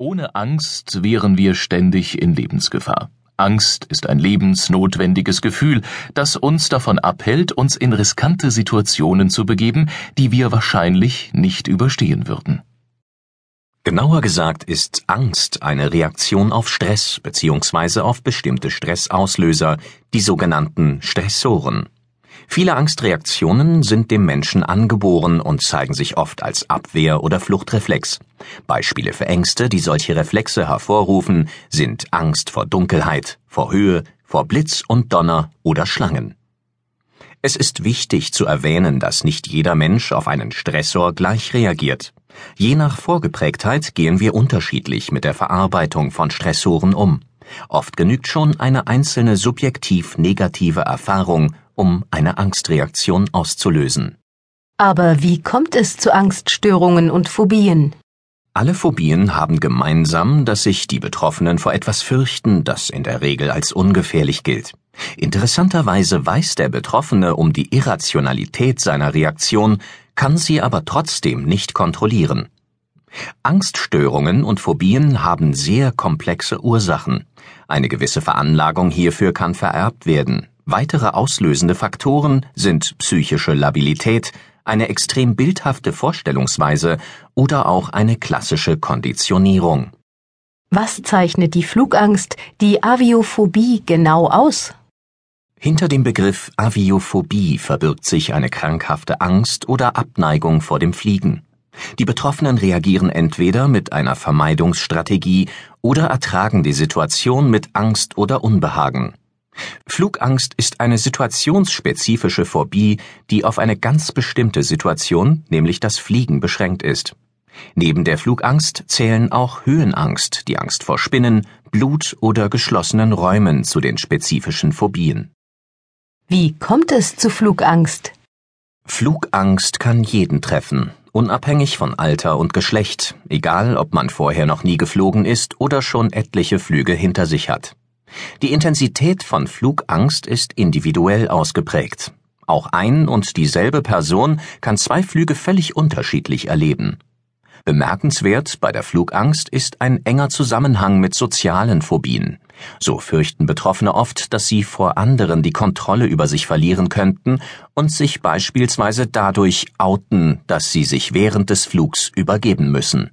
Ohne Angst wären wir ständig in Lebensgefahr. Angst ist ein lebensnotwendiges Gefühl, das uns davon abhält, uns in riskante Situationen zu begeben, die wir wahrscheinlich nicht überstehen würden. Genauer gesagt ist Angst eine Reaktion auf Stress bzw. auf bestimmte Stressauslöser, die sogenannten Stressoren. Viele Angstreaktionen sind dem Menschen angeboren und zeigen sich oft als Abwehr- oder Fluchtreflex. Beispiele für Ängste, die solche Reflexe hervorrufen, sind Angst vor Dunkelheit, vor Höhe, vor Blitz und Donner oder Schlangen. Es ist wichtig zu erwähnen, dass nicht jeder Mensch auf einen Stressor gleich reagiert. Je nach Vorgeprägtheit gehen wir unterschiedlich mit der Verarbeitung von Stressoren um. Oft genügt schon eine einzelne subjektiv negative Erfahrung, um eine Angstreaktion auszulösen. Aber wie kommt es zu Angststörungen und Phobien? Alle Phobien haben gemeinsam, dass sich die Betroffenen vor etwas fürchten, das in der Regel als ungefährlich gilt. Interessanterweise weiß der Betroffene um die Irrationalität seiner Reaktion, kann sie aber trotzdem nicht kontrollieren. Angststörungen und Phobien haben sehr komplexe Ursachen. Eine gewisse Veranlagung hierfür kann vererbt werden. Weitere auslösende Faktoren sind psychische Labilität, eine extrem bildhafte Vorstellungsweise oder auch eine klassische Konditionierung. Was zeichnet die Flugangst, die Aviophobie genau aus? Hinter dem Begriff Aviophobie verbirgt sich eine krankhafte Angst oder Abneigung vor dem Fliegen. Die Betroffenen reagieren entweder mit einer Vermeidungsstrategie oder ertragen die Situation mit Angst oder Unbehagen. Flugangst ist eine situationsspezifische Phobie, die auf eine ganz bestimmte Situation, nämlich das Fliegen, beschränkt ist. Neben der Flugangst zählen auch Höhenangst, die Angst vor Spinnen, Blut oder geschlossenen Räumen zu den spezifischen Phobien. Wie kommt es zu Flugangst? Flugangst kann jeden treffen, unabhängig von Alter und Geschlecht, egal ob man vorher noch nie geflogen ist oder schon etliche Flüge hinter sich hat. Die Intensität von Flugangst ist individuell ausgeprägt. Auch ein und dieselbe Person kann zwei Flüge völlig unterschiedlich erleben. Bemerkenswert bei der Flugangst ist ein enger Zusammenhang mit sozialen Phobien. So fürchten Betroffene oft, dass sie vor anderen die Kontrolle über sich verlieren könnten und sich beispielsweise dadurch outen, dass sie sich während des Flugs übergeben müssen.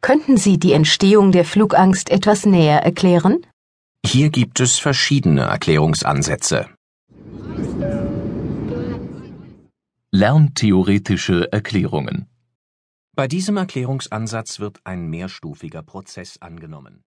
Könnten Sie die Entstehung der Flugangst etwas näher erklären? Hier gibt es verschiedene Erklärungsansätze. Lerntheoretische Erklärungen Bei diesem Erklärungsansatz wird ein mehrstufiger Prozess angenommen